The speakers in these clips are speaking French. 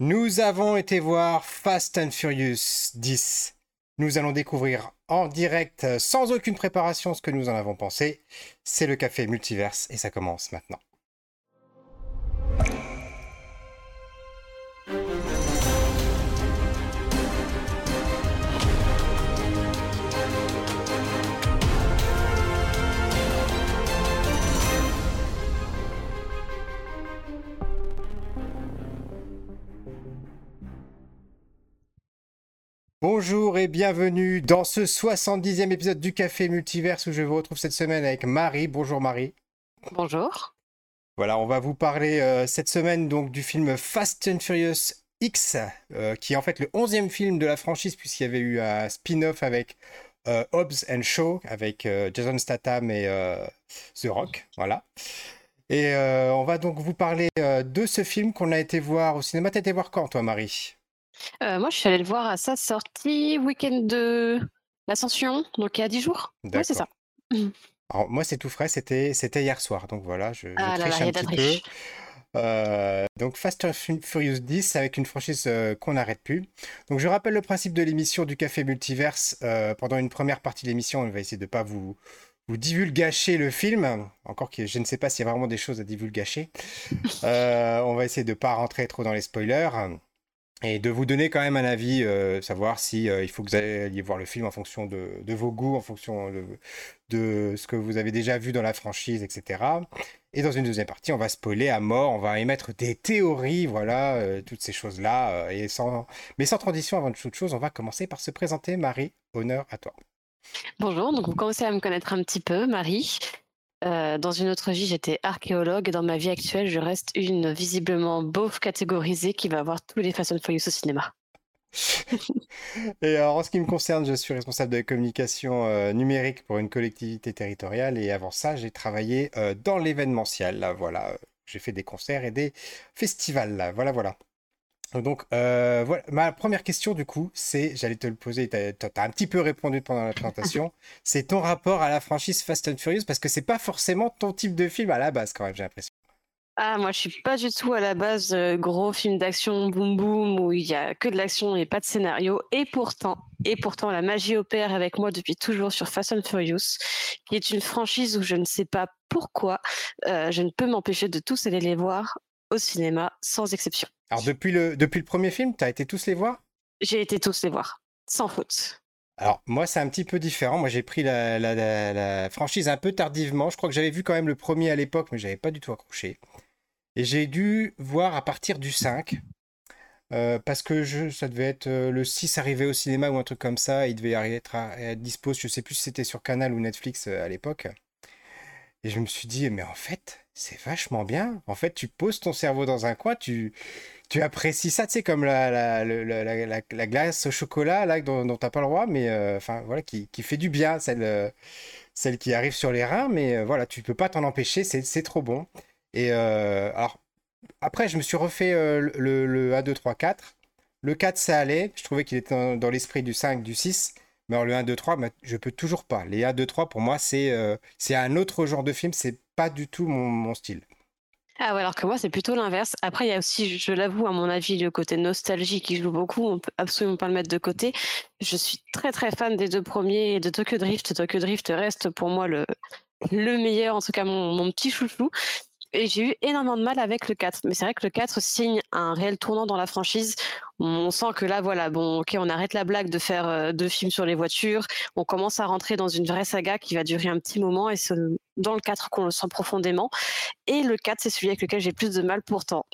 Nous avons été voir Fast and Furious 10. Nous allons découvrir en direct, euh, sans aucune préparation, ce que nous en avons pensé. C'est le café multiverse et ça commence maintenant. Bonjour et bienvenue dans ce 70e épisode du Café Multiverse où je vous retrouve cette semaine avec Marie. Bonjour Marie. Bonjour. Voilà, on va vous parler euh, cette semaine donc du film Fast and Furious X, euh, qui est en fait le 11e film de la franchise puisqu'il y avait eu un spin-off avec euh, Hobbs and Shaw, avec Jason Statham et The Rock. Voilà. Et on va donc vous parler de ce film qu'on a été voir au cinéma. T'as été voir quand toi Marie? Euh, moi, je suis allée le voir à sa sortie, week-end de l'Ascension, donc il y a 10 jours. Ouais, c'est ça. Alors, moi, c'est tout frais, c'était, c'était hier soir, donc voilà, je, je ah triche un petit peu. Euh, donc Fast and Furious 10 avec une franchise euh, qu'on n'arrête plus. Donc je rappelle le principe de l'émission du Café Multiverse. pendant une première partie de l'émission, on va essayer de ne pas vous, vous divulgacher le film. Encore que je ne sais pas s'il y a vraiment des choses à divulgacher. on va essayer de ne pas rentrer trop dans les spoilers et de vous donner quand même un avis, euh, savoir si euh, il faut que vous alliez voir le film en fonction de, vos goûts, en fonction de, ce que vous avez déjà vu dans la franchise, etc. Et dans une deuxième partie, on va spoiler à mort, on va émettre des théories, voilà, euh, toutes ces choses-là. et sans... Mais sans transition, avant toute chose, on va commencer par se présenter. Marie, honneur à toi. Bonjour, donc vous commencez à me connaître un petit peu, Marie. Euh, dans une autre vie, j'étais archéologue. Dans ma vie actuelle, je reste une visiblement beauf catégorisée qui va avoir tous les Fast and Furious au cinéma. et alors, en ce qui me concerne, je suis responsable de communication euh, numérique pour une collectivité territoriale. Et avant ça, j'ai travaillé euh, dans l'événementiel. Voilà, j'ai fait des concerts et des festivals. Voilà, voilà. Donc, euh, voilà. Ma première question, du coup, c'est, j'allais te le poser, tu as, un petit peu répondu pendant la présentation, c'est ton rapport à la franchise Fast and Furious, parce que c'est pas forcément ton type de film à la base, quand même, j'ai l'impression. Ah, moi, je suis pas du tout à la base euh, gros film d'action boum boum où il y a que de l'action et pas de scénario. Et pourtant, et pourtant, la magie opère avec moi depuis toujours sur Fast and Furious, qui est une franchise où je ne sais pas pourquoi euh, je ne peux m'empêcher de tous aller les voir au cinéma, sans exception. Alors, depuis le, depuis le premier film, tu as été tous les voir? J'ai été tous les voir, sans faute. Alors, moi, c'est un petit peu différent. Moi, j'ai pris la, la, franchise un peu tardivement. Je crois que j'avais vu quand même le premier à l'époque, mais j'avais pas du tout accroché. Et j'ai dû voir à partir du 5. Euh, parce que je, ça devait être euh, le 6 arrivé au cinéma ou un truc comme ça. Il devait être, à, être dispo. Je sais plus si c'était sur Canal ou Netflix euh, à l'époque. Et je me suis dit, mais en fait, c'est vachement bien. En fait, tu poses ton cerveau dans un coin, tu, tu apprécies ça, tu sais, comme la, la, la, la, glace au chocolat là, dont, dont tu n'as pas le droit, mais euh, voilà, qui, qui, fait du bien, celle, euh, celle qui arrive sur les reins, mais euh, voilà, tu peux pas t'en empêcher, c'est trop bon. Et alors, après, je me suis refait le, le, 1, 2, 3, 4. Le 4, ça allait. Je trouvais qu'il était dans, dans l'esprit du 5, du 6. Mais alors, le 1, 2, 3, je peux toujours pas. Les 1, 2, 3, pour moi, c'est euh, c'est un autre genre de film. C'est pas du tout mon, style. Ah ouais, alors que moi, c'est plutôt l'inverse. Après, il y a aussi, je l'avoue, à mon avis, le côté nostalgie qui joue beaucoup. On peut absolument pas le mettre de côté. Je suis très, très fan des deux premiers et de Tokyo Drift. Tokyo Drift reste pour moi le, le meilleur, en tout cas mon, mon petit chouchou j'ai eu énormément de mal avec le 4. Mais c'est vrai que le 4 signe un réel tournant dans la franchise. On sent que là, voilà, bon, ok, on arrête la blague de faire euh, deux films sur les voitures. On commence à rentrer dans une vraie saga qui va durer un petit moment et c'est dans le 4 qu'on le sent profondément. Et le 4, c'est celui avec lequel j'ai plus de mal pourtant.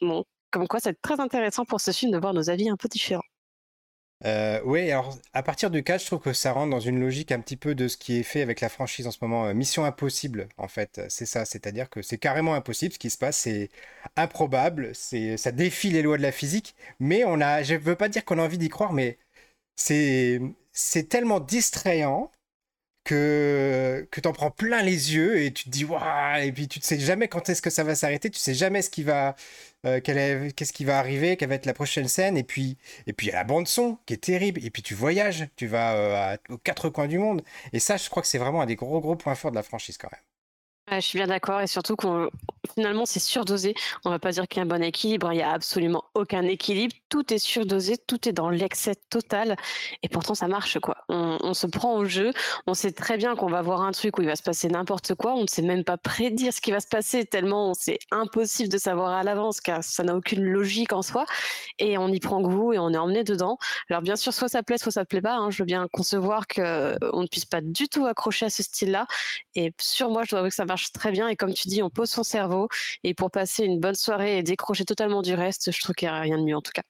Comme quoi, c'est très intéressant pour ce film de voir nos avis un peu différents. Euh, oui, alors à partir du 4, je trouve que ça rentre dans une logique un petit peu de ce qui est fait avec la franchise en ce moment. Euh, Mission impossible, en fait, c'est ça. C'est-à-dire que c'est carrément impossible. Ce qui se passe, c'est improbable. C'est, ça défie les lois de la physique. Mais on a, je veux pas dire qu'on a envie d'y croire, mais c'est, c'est tellement distrayant que, que en prends plein les yeux et tu te dis waouh et puis tu ne sais jamais quand est-ce que ça va s'arrêter, tu sais jamais ce qui va euh, qu'est-ce qui va arriver, quelle va être la prochaine scène et puis et puis il y a la bande son qui est terrible et puis tu voyages, tu vas euh, aux quatre coins du monde et ça je crois que c'est vraiment un des gros gros points forts de la franchise quand même. je suis bien d'accord et surtout qu'on finalement c'est surdosé. On va pas dire qu'il y a un bon équilibre, il y a absolument aucun équilibre. Tout est surdosé, tout est dans l'excès total et pourtant ça marche quoi. On, se prend au jeu, on sait très bien qu'on va voir un truc où il va se passer n'importe quoi, on ne sait même pas prédire ce qui va se passer tellement c'est impossible de savoir à l'avance car ça n'a aucune logique en soi et on y prend goût et on est emmené dedans. Alors bien sûr soit ça plaît soit ça plaît pas. Hein. Je veux bien concevoir que on ne puisse pas du tout accrocher à ce style-là et sur moi je dois avouer que ça marche très bien. Et comme tu dis, on pose son cerveau. Et pour passer une bonne soirée et décrocher totalement du reste, je trouve qu'il n'y a rien de mieux en tout cas.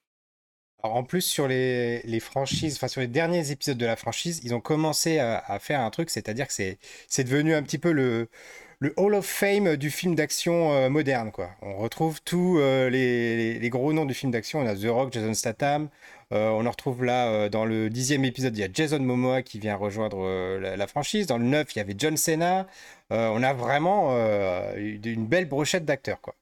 Alors en plus, sur les, les franchises, enfin sur les derniers épisodes de la franchise, ils ont commencé à, faire un truc, c'est-à-dire que c'est devenu un petit peu le, le Hall of Fame du film d'action euh, moderne. Quoi. On retrouve tous euh, les, les, gros noms du film d'action. On a The Rock, Jason Statham, on en retrouve là euh, dans le dixième épisode, il y a Jason Momoa qui vient rejoindre euh, la, franchise. Dans le neuf, il y avait John Cena. on a vraiment une belle brochette d'acteurs, quoi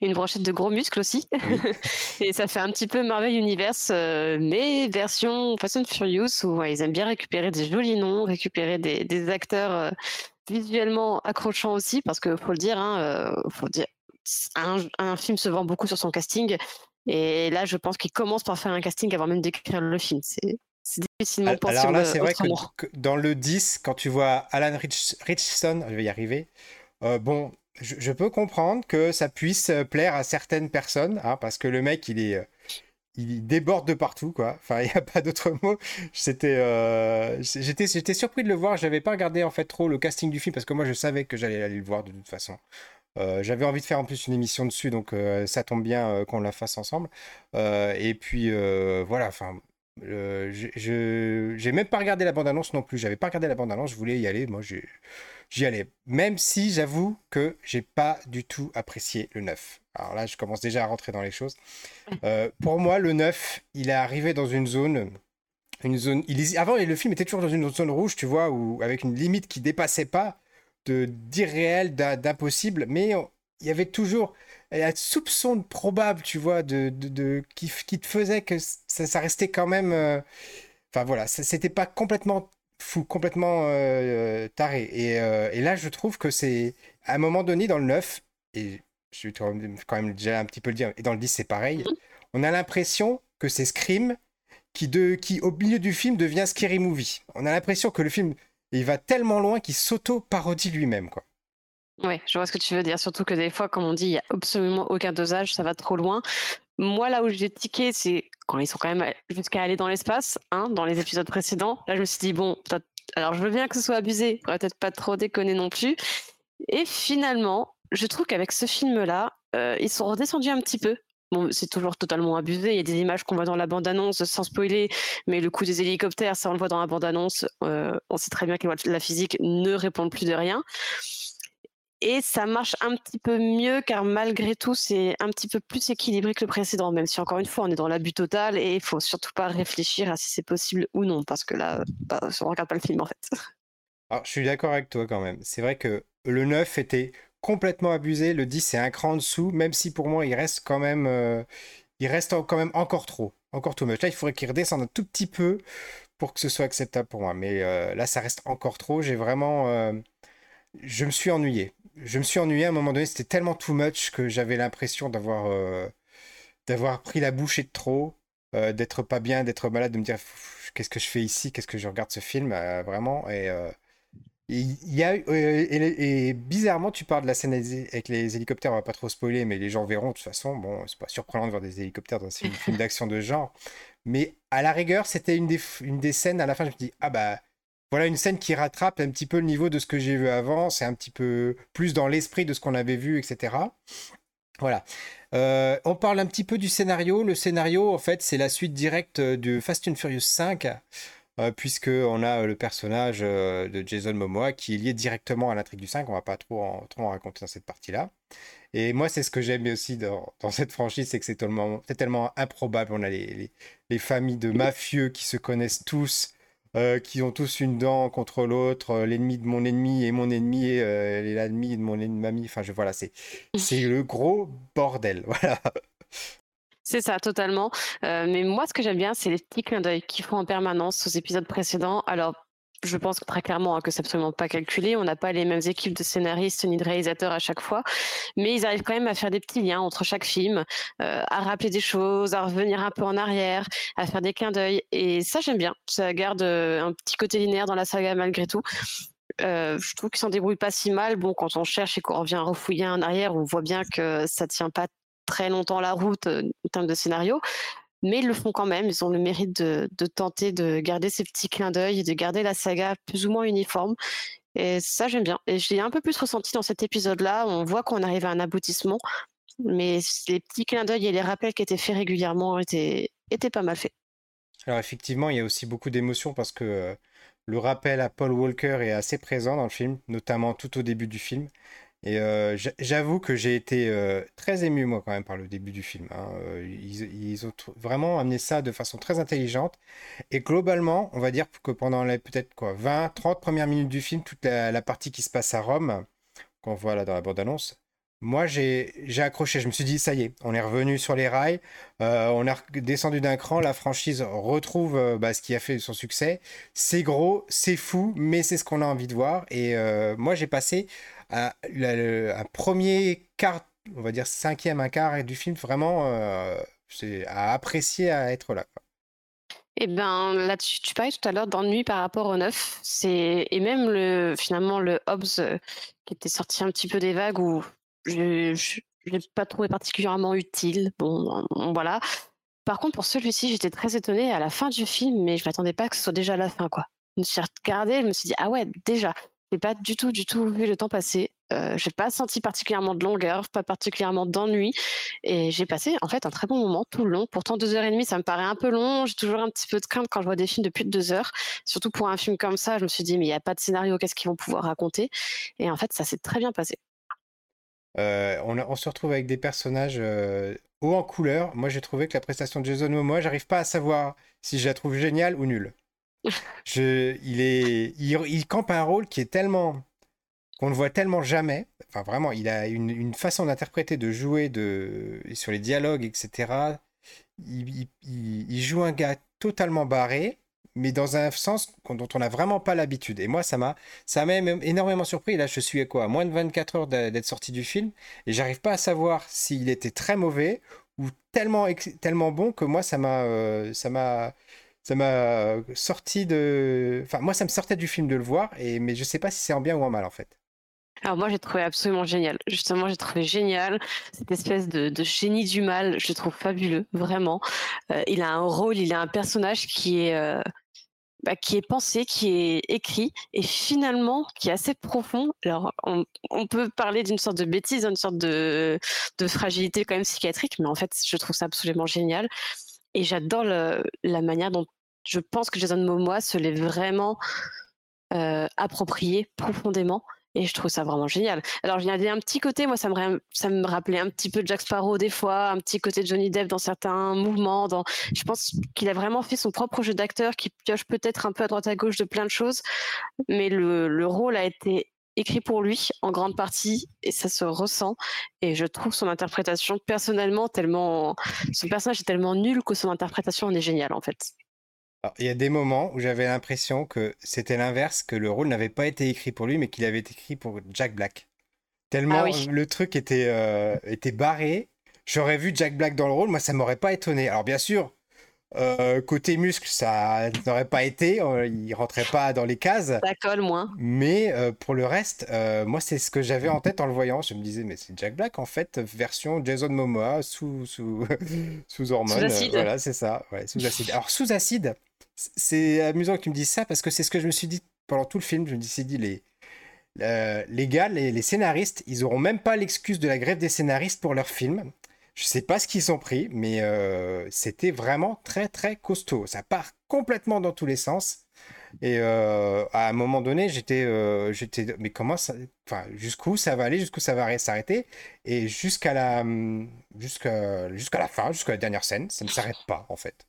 une brochette de gros muscles aussi. et ça fait un petit peu Marvel Universe, mais version Fast and Furious, où ils aiment bien récupérer des jolis noms, récupérer des, acteurs visuellement accrochants aussi, parce que faut le dire, hein, faut dire un, un, film se vend beaucoup sur son casting. Et là, je pense qu'il commence par faire un casting avant même d'écrire le film. C'est difficilement possible. Alors là, c'est vrai que, dans le 10, quand tu vois Alan Richson, je vais y arriver, euh, bon, je, peux comprendre que ça puisse plaire à certaines personnes, hein, parce que le mec, il est. Il déborde de partout, quoi. Enfin, il n'y a pas d'autre mot. C'était, euh, j'étais, j'étais surpris de le voir. Je n'avais pas regardé en fait trop le casting du film parce que moi, je savais que j'allais aller le voir de toute façon. Euh, j'avais envie de faire en plus une émission dessus, donc euh, ça tombe bien euh, qu'on la fasse ensemble. et puis voilà, enfin, je j'ai même pas regardé la bande-annonce non plus. J'avais pas regardé la bande-annonce, je voulais y aller. Moi, j'y allais. Même si j'avoue que j'ai pas du tout apprécié le 9. Alors là, je commence déjà à rentrer dans les choses. pour moi, le 9, il est arrivé dans une zone. Une zone il, avant, le film était toujours dans une zone rouge, tu vois, où, avec une limite qui dépassait pas d'irréel, d'impossible, mais il y avait toujours un soupçon de probable, tu vois, de, de, qui, qui, te faisait que ça, restait quand même. Euh, enfin voilà, c'était pas complètement fou, complètement euh, taré. Et, euh, et, là, je trouve que c'est à un moment donné dans le 9, et je vais quand même déjà un petit peu le dire, et dans le 10, c'est pareil, mhm. on a l'impression que c'est Scream qui, de, qui, au milieu du film, devient Scary Movie. On a l'impression que le film il va tellement loin qu'il s'auto-parodie lui-même, quoi. Oui, je vois ce que tu veux dire. Surtout que des fois, comme on dit, il n'y a absolument aucun dosage, ça va trop loin. Moi, là où j'ai tiqué, c'est quand ils sont quand même jusqu'à aller dans l'espace, hein, dans les épisodes précédents. Là, je me suis dit, bon, alors je veux bien que ce soit abusé, peut-être pas trop déconner non plus. Et finalement, je trouve qu'avec ce film-là, euh, ils sont redescendus un petit peu c'est toujours totalement abusé. Il y a des images qu'on voit dans la bande-annonce sans spoiler, mais le coup des hélicoptères, ça on le voit dans la bande-annonce. Euh, on sait très bien que la physique ne répond plus de rien. Et ça marche un petit peu mieux car malgré tout, c'est un petit peu plus équilibré que le précédent, même si encore une fois, on est dans l'abus total et il faut surtout pas réfléchir à si c'est possible ou non, parce que là, bah, on regarde pas le film en fait. Alors, je suis d'accord avec toi quand même. C'est vrai que le 9 était complètement abusé. Le 10 c'est un cran en dessous, même si pour moi il reste quand même, euh, il reste quand même encore trop, encore too much. Là, il faudrait qu'il redescende un tout petit peu pour que ce soit acceptable pour moi. Mais euh, là, ça reste encore trop. J'ai vraiment, euh, je me suis ennuyé. Je me suis ennuyé à un moment donné. C'était tellement too much que j'avais l'impression d'avoir, d'avoir pris la bouchée de trop, d'être pas bien, d'être malade, de me dire qu'est-ce que je fais ici, qu'est-ce que je regarde ce film, vraiment. Et il y a, euh, et, bizarrement, tu parles de la scène avec les hélicoptères, on va pas trop spoiler, mais les gens verront de toute façon. Bon, c'est pas surprenant de voir des hélicoptères dans un film d'action de genre. Mais à la rigueur, c'était une des, une des scènes, à la fin, je me dis, ah bah, voilà une scène qui rattrape un petit peu le niveau de ce que j'ai vu avant. C'est un petit peu plus dans l'esprit de ce qu'on avait vu, etc. Voilà. Euh, on parle un petit peu du scénario. Le scénario, en fait, c'est la suite directe de Fast and Furious 5. Euh, puisque on a euh, le personnage euh, de Jason Momoa qui est lié directement à l'intrigue du 5. On va pas trop en, trop en raconter dans cette partie-là. Et moi, c'est ce que j'aime aussi dans, dans, cette franchise, c'est que c'est tellement, tellement improbable. On a les, les, familles de mafieux qui se connaissent tous, qui ont tous une dent contre l'autre, l'ennemi de mon ennemi et mon ennemi et l'ennemi de mon ennemi. Enfin, je, voilà, c'est le gros bordel. Voilà. C'est ça, totalement. Euh, mais moi, ce que j'aime bien, c'est les petits clins d'œil qu'ils font en permanence aux épisodes précédents. Alors, je pense très clairement hein, que c'est absolument pas calculé. On n'a pas les mêmes équipes de scénaristes ni de réalisateurs à chaque fois, mais ils arrivent quand même à faire des petits liens entre chaque film, euh, à rappeler des choses, à revenir un peu en arrière, à faire des clins d'œil. Et ça, j'aime bien. Ça garde euh, un petit côté linéaire dans la saga malgré tout. Je trouve qu'ils s'en débrouillent pas si mal. Bon, quand on cherche et qu'on revient refouiller en arrière, on voit bien que ça tient pas très longtemps la route en termes de scénario mais ils le font quand même. Ils ont le mérite de, tenter de garder ces petits clins d'œil et de garder la saga plus ou moins uniforme. Et ça, j'aime bien. Et j'ai un peu plus ressenti dans cet épisode-là. On voit qu'on arrive à un aboutissement, mais les petits clins d'œil et les rappels qui étaient faits régulièrement étaient, étaient pas mal faits. Alors effectivement, il y a aussi beaucoup d'émotions parce que euh, le rappel à Paul Walker est assez présent dans le film, notamment tout au début du film. Et euh, j'avoue que j'ai été euh, très ému, moi, quand même, par le début du film. Hein. Euh, ils, ont vraiment amené ça de façon très intelligente. Et globalement, on va dire que pendant les peut-être quoi, 20, 30 premières minutes du film, toute la, partie qui se passe à Rome, qu'on voit là dans la bande-annonce, moi, j'ai accroché. Je me suis dit, ça y est, on est revenu sur les rails. on est descendu d'un cran. La franchise retrouve bah, ce qui a fait son succès. C'est gros, c'est fou, mais c'est ce qu'on a envie de voir. Et moi, j'ai passé un, premier quart, on va dire cinquième, un quart du film, vraiment, euh, c'est à apprécier à être là. Et eh ben là, tu, parlais tout à l'heure d'ennui par rapport au neuf. Et même le finalement le Hobbs euh, qui était sorti un petit peu des vagues où je ne l'ai pas trouvé particulièrement utile. Bon, voilà. Par contre, pour celui-ci, j'étais très étonnée à la fin du film, mais je m'attendais pas que ce soit déjà la fin, quoi. Je me suis regardée, je me suis dit ah ouais déjà j'ai pas du tout, du tout vu le temps passer. Euh, j'ai pas senti particulièrement de longueur, pas particulièrement d'ennui, et j'ai passé en fait un très bon moment tout le long. Pourtant deux heures et demie, ça me paraît un peu long. J'ai toujours un petit peu de crainte quand je vois des films de plus de deux heures, surtout pour un film comme ça. Je me suis dit mais il n'y a pas de scénario, qu'est-ce qu'ils vont pouvoir raconter? Et en fait, ça s'est très bien passé. Euh, on, se retrouve avec des personnages euh, haut en couleur. Moi, j'ai trouvé que la prestation de Jason Momoa, j'arrive pas à savoir si je la trouve géniale ou nulle. Je, il, campe un rôle qui est tellement. qu'on ne voit tellement jamais. Enfin, vraiment, il a une, façon d'interpréter, de jouer de, sur les dialogues, etc. Il, il, joue un gars totalement barré, mais dans un sens dont on n'a vraiment pas l'habitude. Et moi, ça m'a ça m'a énormément surpris. Là, je suis à quoi Moins de 24 heures d'être sorti du film, et j'arrive pas à savoir s'il était très mauvais ou tellement, tellement bon que moi, ça m'a. Euh, ça m'a ça m'a sorti de. Enfin, moi, ça me sortait du film de le voir, et... mais je sais pas si c'est en bien ou en mal, en fait. Alors moi j'ai trouvé absolument génial. Justement j'ai trouvé génial cette espèce de, génie du mal. Je trouve fabuleux vraiment. Euh, il a un rôle, il a un personnage qui est euh, bah, qui est pensé, qui est écrit et finalement qui est assez profond. Alors on, peut parler d'une sorte de bêtise, d'une sorte de, de fragilité quand même psychiatrique, mais en fait je trouve ça absolument génial. Et j'adore la manière dont je pense que Jason Momoa se l'est vraiment euh, approprié profondément. Et je trouve ça vraiment génial. Alors, il y a un petit côté, moi, ça me, rappelait un petit peu Jack Sparrow des fois, un petit côté de Johnny Depp dans certains mouvements. Je pense qu'il a vraiment fait son propre jeu d'acteur qui pioche peut-être un peu à droite à gauche de plein de choses. Mais le rôle a été écrit pour lui en grande partie et ça se ressent et je trouve son interprétation personnellement tellement son personnage est tellement nul que son interprétation en est géniale en fait. il y a des moments où j'avais l'impression que c'était l'inverse, que le rôle n'avait pas été écrit pour lui, mais qu'il avait été écrit pour Jack Black. Tellement ah le truc était, euh, était barré. J'aurais vu Jack Black dans le rôle, moi ça m'aurait pas étonné. Alors bien sûr, euh, côté muscle, ça n'aurait pas été, euh, il rentrait pas dans les cases. Ça colle moins. Mais euh, pour le reste, moi c'est ce que j'avais en tête en le voyant. Je me disais, mais c'est Jack Black en fait, version Jason Momoa sous sous sous hormones. Sous acide. voilà, c'est ça. Ouais, sous acide. Alors sous acide, c'est amusant que tu me dises ça parce que c'est ce que je me suis dit pendant tout le film. Je me suis dit les les gars, les, les scénaristes, ils auront même pas l'excuse de la grève des scénaristes pour leur film. Je sais pas ce qu'ils ont pris, mais euh, c'était vraiment très très costaud. Ça part complètement dans tous les sens. Et euh, à un moment donné, j'étais, euh, j'étais, mais comment ça, enfin, jusqu'où ça va aller, jusqu'où ça va s'arrêter, et jusqu'à la, jusqu'à, jusqu'à la fin, jusqu'à la dernière scène, ça ne s'arrête pas en fait.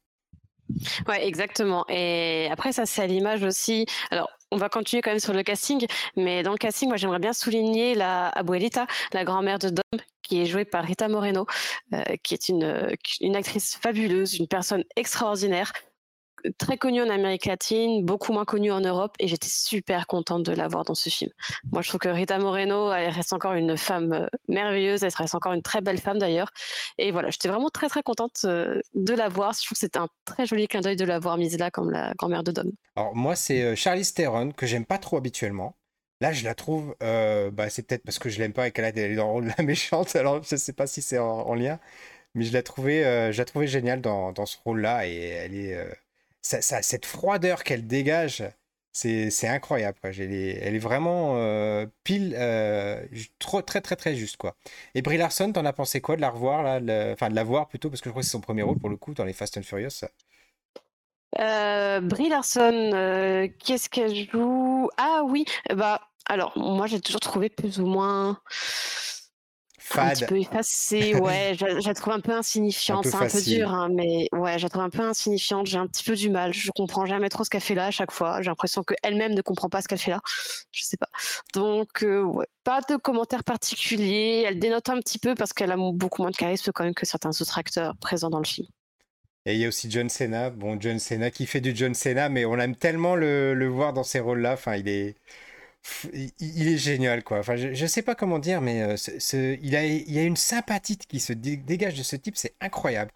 Ouais, exactement. Et après, ça, c'est à l'image aussi. Alors, on va continuer quand même sur le casting, mais dans le casting, moi, j'aimerais bien souligner la Abuelita, la grand-mère de Dom, qui est jouée par Rita Moreno, euh, qui est une, une actrice fabuleuse, une personne extraordinaire. très connu en Amérique latine, beaucoup moins connu en Europe, et j'étais super contente de la voir dans ce film. Moi, je trouve que Rita Moreno, elle reste encore une femme euh, merveilleuse, elle reste encore une très belle femme d'ailleurs. Et voilà, j'étais vraiment très très contente euh, de la voir. Je trouve que c'était un très joli clin d'œil de la voir mise là comme la grand-mère de Dom. Alors moi, c'est Charlize Theron que j'aime pas trop habituellement. Là, je la trouve, bah, c'est peut-être parce que je l'aime pas et qu'elle est dans le rôle de la méchante. Alors, je sais pas si c'est en, lien, mais je la trouvais, je la trouvais géniale dans, dans ce rôle-là et elle est, ça, cette froideur qu'elle dégage, c'est incroyable. Elle, est, elle est vraiment pile, trop, très très très juste quoi. Et Brie Larson, t'en as pensé quoi de la revoir là, enfin de la voir plutôt? Parce que je crois que c'est son premier rôle pour le coup dans les Fast and Furious. Euh, Brie Larson, euh, qu'est-ce qu'elle joue? Ah oui, bah alors moi j'ai toujours trouvé plus ou moins un petit peu effacée. Ouais, j'ai trouvé un peu insignifiante. C'est un peu dur, hein, mais ouais, j'ai trouvé un peu insignifiante. J'ai un petit peu du mal. Je comprends jamais trop ce qu'elle fait là à chaque fois. J'ai l'impression qu'elle-même ne comprend pas ce qu'elle fait là. Je sais pas. Donc euh, ouais, pas de commentaires particuliers. Elle dénote un petit peu parce qu'elle a beaucoup moins de charisme quand même que certains autres acteurs présents dans le film. Et il y a aussi John Cena. Bon, John Cena qui fait du John Cena, mais on aime tellement le, voir dans ces rôles-là. Enfin, il est, il, est génial, quoi. Enfin, je, ne sais pas comment dire, mais euh, il, a, il y a une sympathie qui se dégage de ce type. C'est incroyable.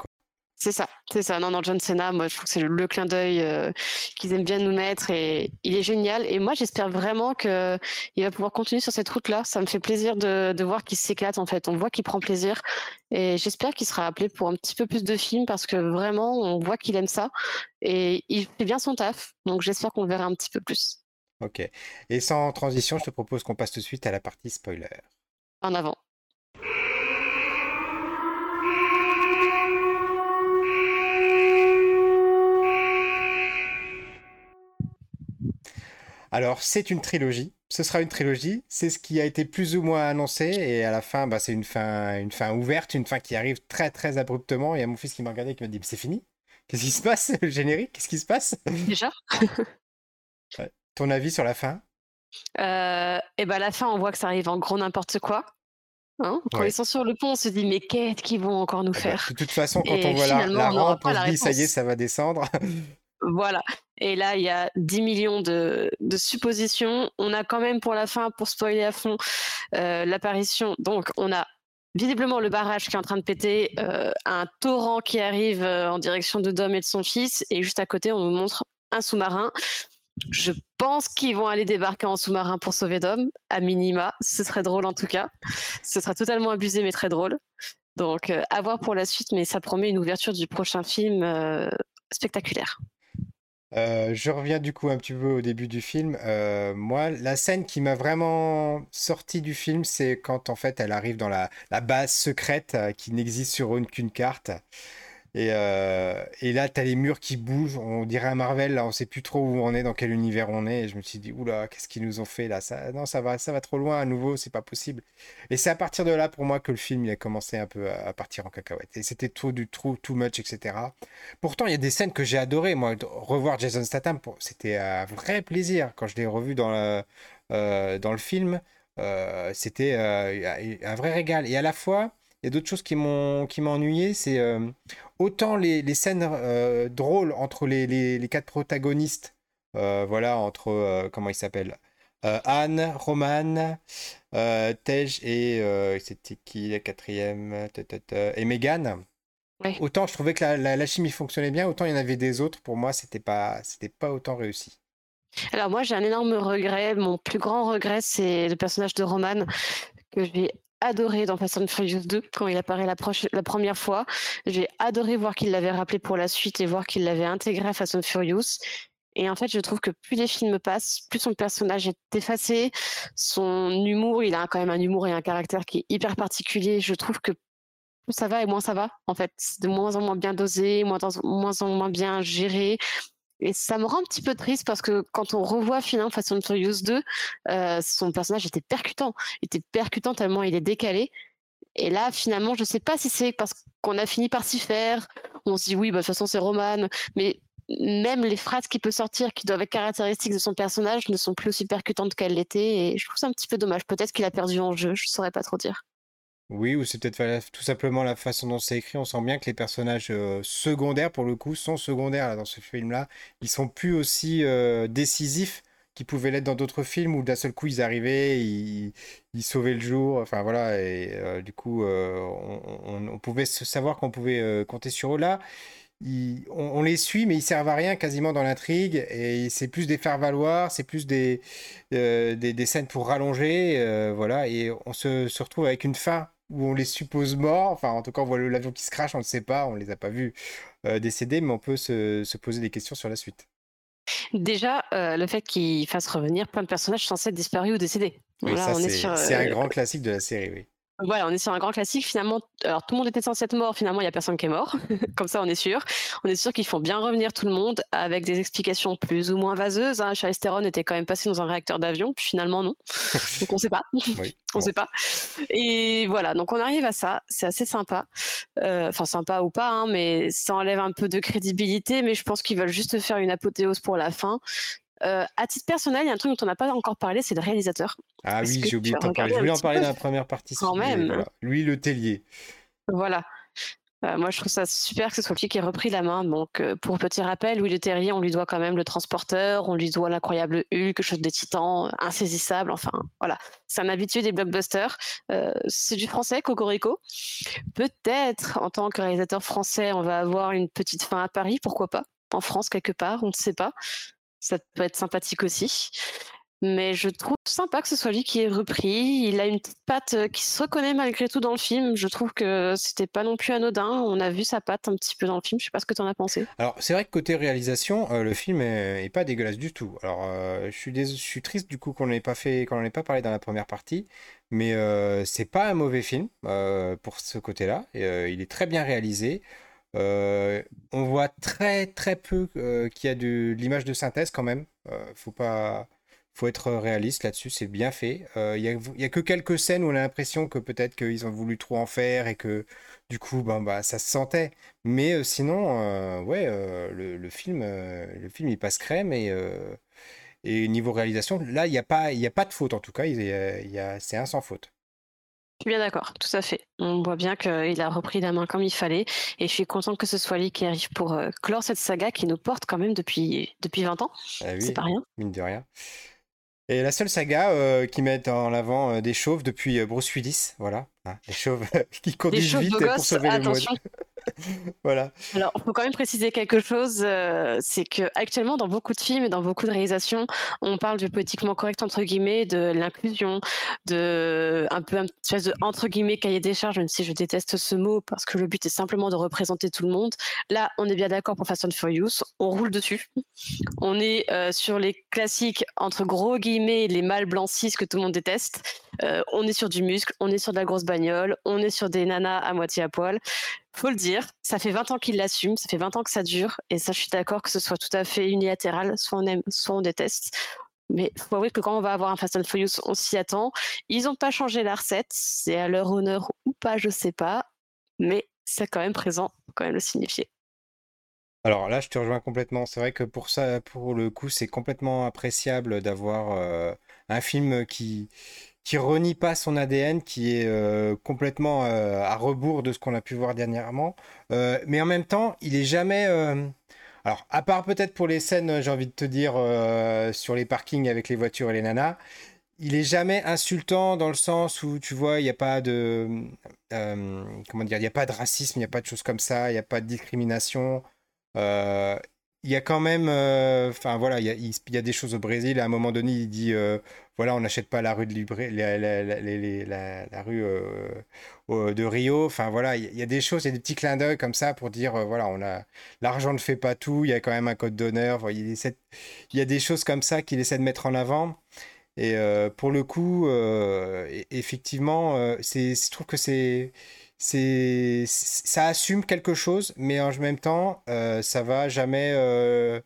C'est ça, c'est ça. Non, non, John Cena, moi, je trouve que c'est le, clin d'œil euh, qu'ils aiment bien nous mettre et il est génial. Et moi, j'espère vraiment qu'il va pouvoir continuer sur cette route-là. Ça me fait plaisir de, de voir qu'il s'éclate, en fait. On voit qu'il prend plaisir et j'espère qu'il sera appelé pour un petit peu plus de films parce que vraiment, on voit qu'il aime ça et il fait bien son taf. Donc, j'espère qu'on le verra un petit peu plus. Ok. Et sans transition, je te propose qu'on passe tout de suite à la partie spoiler. En avant. Alors, c'est une trilogie. Ce sera une trilogie. C'est ce qui a été plus ou moins annoncé. Et à la fin, bah, c'est une fin, une fin ouverte, une fin qui arrive très, très abruptement. Il y a mon fils qui m'a regardé et qui m'a dit C'est fini Qu'est-ce qui se passe Le générique? Qu'est-ce qui se passe? Déjà Ton avis sur la fin? Euh, Et ben, la fin, on voit que ça arrive en gros n'importe quoi. Hein quand ils sont sur le pont, on se dit mais qu'est-ce qu'ils vont encore nous eh ben, faire? De toute façon, quand on voit la, la rampe, on se dit ça y est, ça va descendre. Voilà. Et là, il y a 10 millions de, suppositions. On a quand même pour la fin, pour spoiler à fond, euh, l'apparition. Donc, on a visiblement le barrage qui est en train de péter, euh, un torrent qui arrive euh, en direction de Dom et de son fils, et juste à côté, on nous montre un sous-marin. Je pense qu'ils vont aller débarquer en sous-marin pour sauver Dom, à minima. Ce serait drôle en tout cas. Ce sera totalement abusé, mais très drôle. Donc, à voir pour la suite, mais ça promet une ouverture du prochain film spectaculaire. Euh, je reviens du coup un petit peu au début du film. Euh, moi, la scène qui m'a vraiment sorti du film, c'est quand en fait elle arrive dans la, la base secrète euh, qui n'existe sur aucune carte. Et, euh, et là, tu as les murs qui bougent. On dirait un Marvel. Là, on sait plus trop où on est, dans quel univers on est. Et je me suis dit, oula, qu'est-ce qu'ils nous ont fait là? Ça, Non, ça va, ça va trop loin à nouveau. C'est pas possible. Et c'est à partir de là, pour moi, que le film il a commencé un peu à, partir en cacahuète. Et c'était trop du trop, too much, etc. Pourtant, il y a des scènes que j'ai adorées. Moi, revoir Jason Statham, c'était un vrai plaisir quand je l'ai revu dans le, euh, dans le film. Euh, c'était un vrai régal. Et à la fois, il y a d'autres choses qui m'ont qui ennuyé. C'est autant les, les scènes euh, drôles entre les, les, les, quatre protagonistes, euh, voilà, entre, euh, comment il s'appelle Anne, Roman, Tej et c'était qui la quatrième Et Megan. Autant je trouvais que la, la, chimie fonctionnait bien, autant il y en avait des autres. Pour moi, c'était pas, c'était pas autant réussi. Alors moi, j'ai un énorme regret. Mon plus grand regret, c'est le personnage de Roman que j'ai adoré dans Fast and Furious 2 quand il apparaît la, la première fois. J'ai adoré voir qu'il l'avait rappelé pour la suite et voir qu'il l'avait intégré à Fast and Furious. Et en fait, je trouve que plus les films passent, plus son personnage est effacé. Son humour, il a quand même un humour et un caractère qui est hyper particulier. Je trouve que plus ça va et moins ça va. En fait, c'est de moins en moins bien dosé, moins en moins, en moins bien géré. Et ça me rend un petit peu triste parce que quand on revoit finalement Fast and Furious 2, euh, son personnage était percutant. Il était percutant tellement il est décalé. Et là, finalement, je ne sais pas si c'est parce qu'on a fini par s'y faire. On se dit oui, bah, de toute façon, c'est Roman. Mais même les phrases qu'il peut sortir, qui doivent être caractéristiques de son personnage, ne sont plus aussi percutantes qu'elles l'étaient. Et je trouve ça un petit peu dommage. Peut-être qu'il a perdu en jeu, je ne saurais pas trop dire. Oui, ou c'est peut-être tout simplement la façon dont c'est écrit. On sent bien que les personnages euh, secondaires, pour le coup, sont secondaires dans ce film-là. Ils sont plus aussi euh, décisifs qu'ils pouvaient l'être dans d'autres films où d'un seul coup ils arrivaient, ils, sauvaient le jour. Enfin voilà, et euh, du coup, on, pouvait savoir qu'on pouvait compter sur eux là. on, les suit, mais ils servent à rien quasiment dans l'intrigue. Et c'est plus des faire-valoir, c'est plus des, des, scènes pour rallonger. voilà, et on se, se retrouve avec une fin où on les suppose morts. Enfin, en tout cas, on voit l'avion qui se crache, on ne sait pas, on ne les a pas vus euh, décéder, mais on peut se, poser des questions sur la suite. Déjà, euh, le fait qu'il fasse revenir plein de personnages censés être disparus ou décédés. Oui, c'est un euh, grand classique de la série, oui. Voilà, on est sur un grand classique. Finalement, alors tout le monde était censé être mort. Finalement, il n'y a personne qui est mort. Comme ça, on est sûr. On est sûr qu'ils font bien revenir tout le monde avec des explications plus ou moins vaseuses. Hein. Charles Theron était quand même passé dans un réacteur d'avion, puis finalement, non. donc, on ne sait pas. on ne sait pas. Et voilà, donc on arrive à ça. C'est assez sympa. Euh, enfin, sympa ou pas, hein, mais ça enlève un peu de crédibilité. Mais je pense qu'ils veulent juste faire une apothéose pour la fin. Euh, à titre personnel, il y a un truc dont on n'a pas encore parlé, c'est le réalisateur. Ah oui, j'ai oublié de t'en parler. Je voulais en parler dans la première partie. Quand même. Lui, le tellier. Voilà. Euh, moi, je trouve ça super que ce soit lui qui ait repris la main. Donc, euh, pour petit rappel, Louis Le Terrier, on lui doit quand même le transporteur, on lui doit l'incroyable Hulk, chose des titans, insaisissable. Enfin, voilà. C'est un habitué des blockbusters. c'est du français, Cocorico. Peut-être, en tant que réalisateur français, on va avoir une petite fin à Paris, pourquoi pas En France, quelque part, on ne sait pas ça peut être sympathique aussi. Mais je trouve sympa que ce soit lui qui ait repris. Il a une petite patte euh, qui se reconnaît malgré tout dans le film. Je trouve que c'était pas non plus anodin. On a vu sa patte un petit peu dans le film. Je sais pas ce que tu en as pensé. Alors, c'est vrai que côté réalisation, euh, le film est, pas dégueulasse du tout. Alors, euh, je, suis triste du coup qu'on n'en ait pas parlé dans la première partie. Mais c'est pas un mauvais film pour ce côté-là. il est très bien réalisé. Euh, on voit très très peu euh, qu'il y a de, l'image de synthèse quand même. Euh, faut pas, faut être réaliste là-dessus. C'est bien fait. Il y a, que quelques scènes où on a l'impression que peut-être qu'ils ont voulu trop en faire et que du coup, ben, bah, ça se sentait. Mais sinon, ouais, le, film, le film il passe crème et et niveau réalisation, là, il n'y a pas, il a pas de faute en tout cas. Il y a, c'est un sans faute. Je suis bien d'accord, tout à fait. On voit bien qu'il a repris la main comme il fallait. Et je suis contente que ce soit lui qui arrive pour euh, clore cette saga qui nous porte quand même depuis, depuis 20 ans. Ah c'est pas rien. Mine de rien. Et la seule saga euh, qui met en avant euh, des chauves depuis Bruce Willis, voilà. Hein, des chauves qui conduisent vite pour sauver les modes. voilà. Alors, il faut quand même préciser quelque chose, euh, c'est que actuellement, dans beaucoup de films et dans beaucoup de réalisations, on parle du politiquement correct entre guillemets, de l'inclusion, de un peu un espèce de entre guillemets cahier des charges, même si je déteste ce mot parce que le but est simplement de représenter tout le monde. Là, on est bien d'accord pour Fast and Furious, on roule dessus. On est euh, sur les classiques entre gros guillemets, les mâles blancs cis que tout le monde déteste. Euh, on est sur du muscle, on est sur de la grosse bagnole, on est sur des nanas à moitié à poil faut le dire, ça fait 20 ans qu'il l'assume, ça fait 20 ans que ça dure, et ça, je suis d'accord que ce soit tout à fait unilatéral, soit on aime, soit on déteste. Mais faut avouer que quand on va avoir un Fast and Furious, on s'y attend. Ils n'ont pas changé la recette, c'est à leur honneur ou pas, je sais pas, mais c'est quand même présent, quand même le signifier. Alors là, je te rejoins complètement. C'est vrai que pour ça, pour le coup, c'est complètement appréciable d'avoir euh, un film qui, qui renie pas son ADN, qui est euh, complètement euh, à rebours de ce qu'on a pu voir dernièrement. Euh, mais en même temps, il est jamais. Alors, à part peut-être pour les scènes, j'ai envie de te dire, sur les parkings avec les voitures et les nanas, il est jamais insultant dans le sens où tu vois, il n'y a pas de. comment dire Il n'y a pas de racisme, il n'y a pas de choses comme ça, il n'y a pas de discrimination il y a quand même, enfin voilà, il y a, des choses au Brésil. À un moment donné, il dit, voilà, on n'achète pas la rue de Rio. Enfin voilà, il y a des choses, il y a des petits clins d'œil comme ça pour dire, voilà, on a l'argent ne fait pas tout. Il y a quand même un code d'honneur. Il, y a des choses comme ça qu'il essaie de mettre en avant. Et pour le coup, effectivement, c'est, je trouve que c'est c'est ça assume quelque chose, mais en même temps, euh, ça va jamais euh,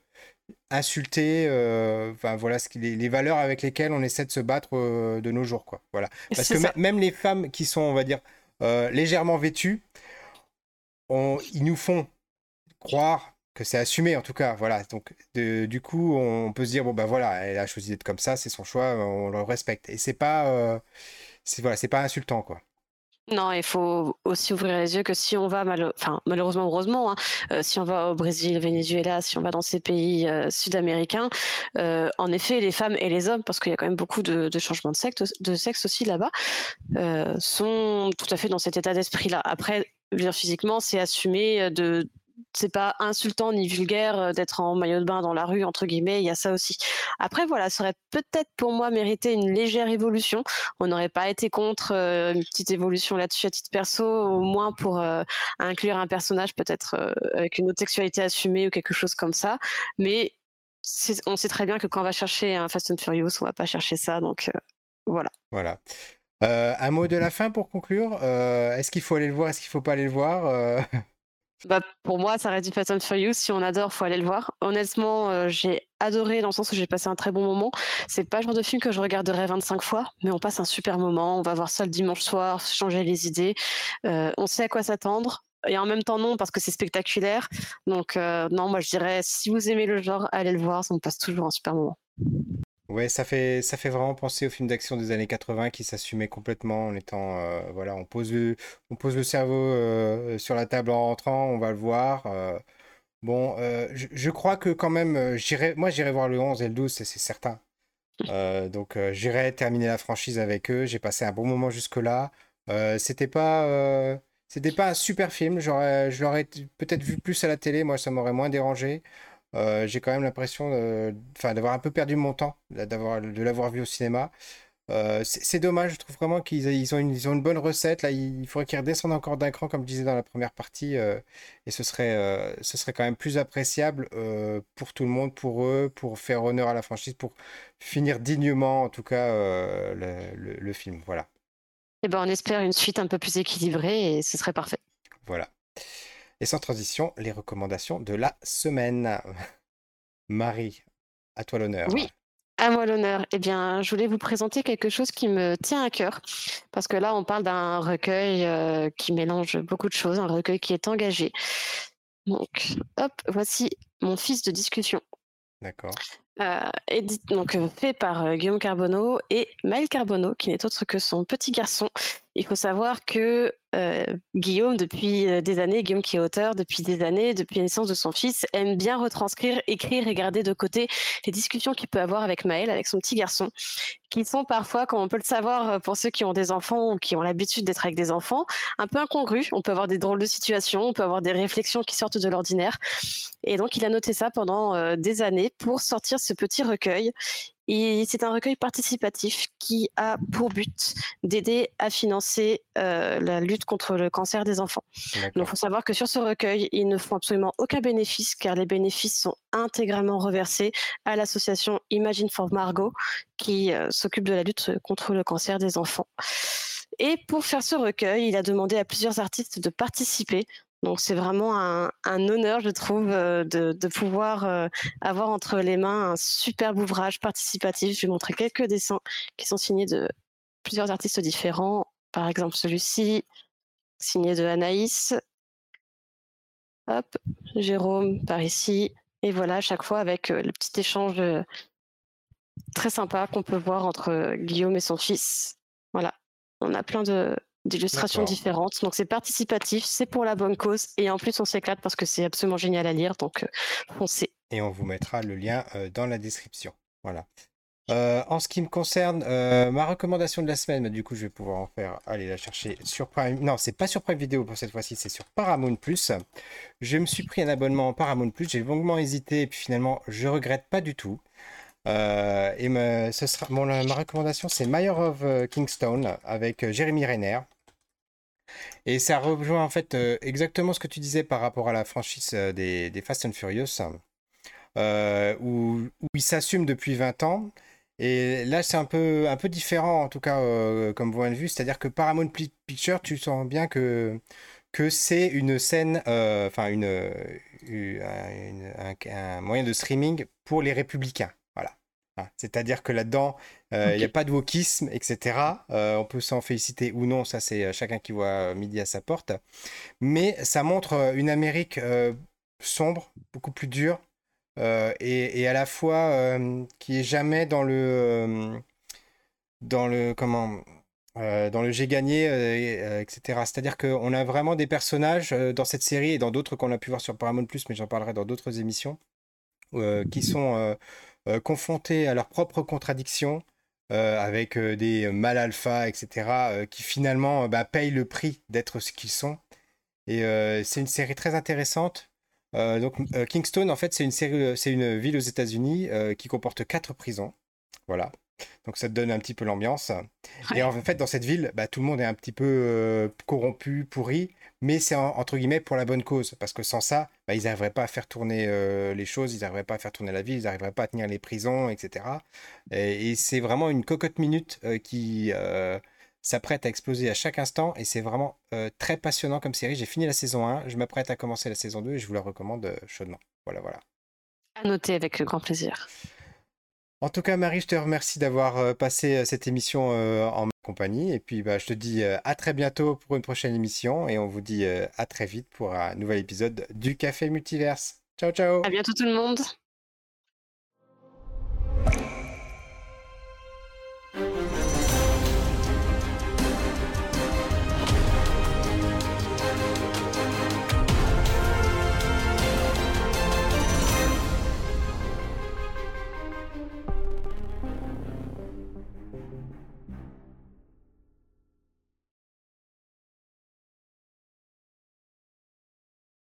insulter. Euh, enfin voilà, ce les, les, valeurs avec lesquelles on essaie de se battre de nos jours, quoi. Voilà, parce que même les femmes qui sont, on va dire, légèrement vêtues, on, ils nous font croire que c'est assumé en tout cas voilà donc du coup on peut se dire bon ben voilà elle a choisi d'être comme ça c'est son choix on le respecte et c'est pas c'est voilà c'est pas insultant quoi Non, il faut aussi ouvrir les yeux que si on va, enfin, malheureusement, heureusement, hein, euh, si on va au Brésil, Venezuela, si on va dans ces pays euh, sud-américains, euh, en effet, les femmes et les hommes, parce qu'il y a quand même beaucoup de, changements de sexe, de sexe aussi là-bas, sont tout à fait dans cet état d'esprit-là. Après, physiquement, c'est assumé de c'est pas insultant ni vulgaire euh, d'être en maillot de bain dans la rue entre guillemets il y a ça aussi. Après voilà ça aurait peut-être pour moi mérité une légère évolution. On n'aurait pas été contre euh, une petite évolution là-dessus à titre perso au moins pour euh, inclure un personnage peut-être avec une autre sexualité assumée ou quelque chose comme ça. Mais on sait très bien que quand on va chercher un Fast and Furious on va pas chercher ça donc voilà. Voilà. Un mot de la fin pour conclure? Est-ce qu'il faut aller le voir? Est-ce qu'il faut pas aller le voir? Bah, pour moi, ça reste du Fast and Furious. Si on adore, faut aller le voir. Honnêtement, euh, j'ai adoré dans le sens où j'ai passé un très bon moment. C'est pas le genre de film que je regarderai 25 fois, mais on passe un super moment. On va voir ça le dimanche soir, changer les idées. Euh, on sait à quoi s'attendre. Et en même temps, non, parce que c'est spectaculaire. Donc, euh, non, moi, je dirais, si vous aimez le genre, allez le voir. Ça me passe toujours un super moment. Ouais, ça fait, vraiment penser au film d'action des années 80 qui s'assumait complètement en étant, euh, voilà, on pose le, cerveau euh, sur la table en rentrant, on va le voir. Euh. bon, je, crois que quand même, j'irai, moi j'irai voir le 11 et le 12, c'est certain. donc j'irai terminer la franchise avec eux. J'ai passé un bon moment jusque-là. c'était pas, c'était pas un super film. Je l'aurais peut-être vu plus à la télé. Moi, ça m'aurait moins dérangé. Euh, j'ai quand même l'impression d'avoir un peu perdu mon temps, d'avoir, de l'avoir vu au cinéma. Euh, c'est dommage, je trouve vraiment qu'ils ils ont, une, ils ont une bonne recette. Là, il faudrait qu'ils redescendent encore d'un cran, comme je disais dans la première partie, euh, et ce serait, ce serait quand même plus appréciable pour tout le monde, pour eux, pour faire honneur à la franchise, pour finir dignement, en tout cas, le, le, film. Voilà. Et eh ben, on espère une suite un peu plus équilibrée, et ce serait parfait. Voilà. Et sans transition, les recommandations de la semaine. Marie, à toi l'honneur. Oui, à moi l'honneur. Eh bien, je voulais vous présenter quelque chose qui me tient à cœur, parce que là, on parle d'un recueil euh, qui mélange beaucoup de choses, un recueil qui est engagé. Donc, hop, voici mon fils de discussion. D'accord. Euh, donc euh, fait par Guillaume Carbonneau et Maël Carbonneau, qui n'est autre que son petit garçon. Il faut savoir que euh, Guillaume, depuis euh, des années, Guillaume qui est auteur, depuis des années, depuis la naissance de son fils, aime bien retranscrire, écrire et garder de côté les discussions qu'il peut avoir avec Maël, avec son petit garçon, qui sont parfois, comme on peut le savoir euh, pour ceux qui ont des enfants ou qui ont l'habitude d'être avec des enfants, un peu incongrus. On peut avoir des drôles de situations, on peut avoir des réflexions qui sortent de l'ordinaire. Et donc, il a noté ça pendant des années pour sortir ce petit recueil c'est un recueil participatif qui a pour but d'aider à financer euh, la lutte contre le cancer des enfants. Donc, il faut savoir que sur ce recueil, ils ne font absolument aucun bénéfice, car les bénéfices sont intégralement reversés à l'association Imagine for Margot, qui euh, s'occupe de la lutte contre le cancer des enfants. Et pour faire ce recueil, il a demandé à plusieurs artistes de participer. Donc c'est vraiment un, honneur, je trouve, euh, de, pouvoir euh, avoir entre les mains un superbe ouvrage participatif. Je vais montrer quelques dessins qui sont signés de plusieurs artistes différents. Par exemple celui-ci, signé de Anaïs. Hop, Jérôme par ici. Et voilà, à chaque fois avec euh, le petit échange très sympa qu'on peut voir entre Guillaume et son fils. Voilà, on a plein de, d'illustrations différentes. Donc c'est participatif, c'est pour la bonne cause et en plus on s'éclate parce que c'est absolument génial à lire. Donc euh, foncez. Et on vous mettra le lien euh, dans la description. Voilà. Euh, en ce qui me concerne, ma recommandation de la semaine, du coup je vais pouvoir en faire, aller la chercher sur Prime. Non, c'est pas sur Prime Vidéo pour cette fois-ci, c'est sur Paramount Plus. Je me suis pris un abonnement en Paramount Plus, j'ai longuement hésité et puis finalement je regrette pas du tout. Et ce sera, ma recommandation, c'est Mayor of Kingstone avec Jérémy Renner. Et ça rejoint en fait euh, exactement ce que tu disais par rapport à la franchise euh, des, Fast and Furious, euh, où, où ils s'assument depuis 20 ans. Et là, c'est un peu, un peu différent, en tout cas, comme point de vue. C'est-à-dire que Paramount Picture, tu sens bien que, que c'est une scène, enfin, une, un, moyen de streaming pour les républicains. Hein, c'est-à-dire que là-dedans, euh, il n'y a pas de wokisme, etc. Euh, on peut s'en féliciter ou non, ça c'est euh, chacun qui voit midi à sa porte. Mais ça montre une Amérique sombre, beaucoup plus dure, et, à la fois qui est jamais dans le, dans le comment, dans le J'ai gagné, etc. C'est-à-dire qu'on a vraiment des personnages dans cette série et dans d'autres qu'on a pu voir sur Paramount Plus, mais j'en parlerai dans d'autres émissions, qui sont confrontés à leurs propres contradictions, avec des mal alpha, etc., qui finalement bah, payent le prix d'être ce qu'ils sont. Et c'est une série très intéressante. donc Kingston, en fait, c'est une série, c'est une ville aux États-Unis qui comporte quatre prisons. Voilà. Donc ça te donne un petit peu l'ambiance. Et en fait, dans cette ville, bah, tout le monde est un petit peu euh, corrompu, pourri, mais c'est entre guillemets pour la bonne cause. Parce que sans ça, bah, ils n'arriveraient pas à faire tourner euh, les choses, ils n'arriveraient pas à faire tourner la ville, ils n'arriveraient pas à tenir les prisons, etc. Et, c'est vraiment une cocotte minute euh, qui s'apprête à exploser à chaque instant. Et c'est vraiment très passionnant comme série. J'ai fini la saison 1, je m'apprête à commencer la saison 2 et je vous la recommande chaudement. Voilà, voilà. À noter avec grand plaisir. En tout cas, Marie, je te remercie d'avoir euh, passé euh, cette émission euh, en ma compagnie. Et puis, bah, je te dis à très bientôt pour une prochaine émission. Et on vous dit à très vite pour un nouvel épisode du Café Multiverse. Ciao, ciao. À bientôt tout le monde.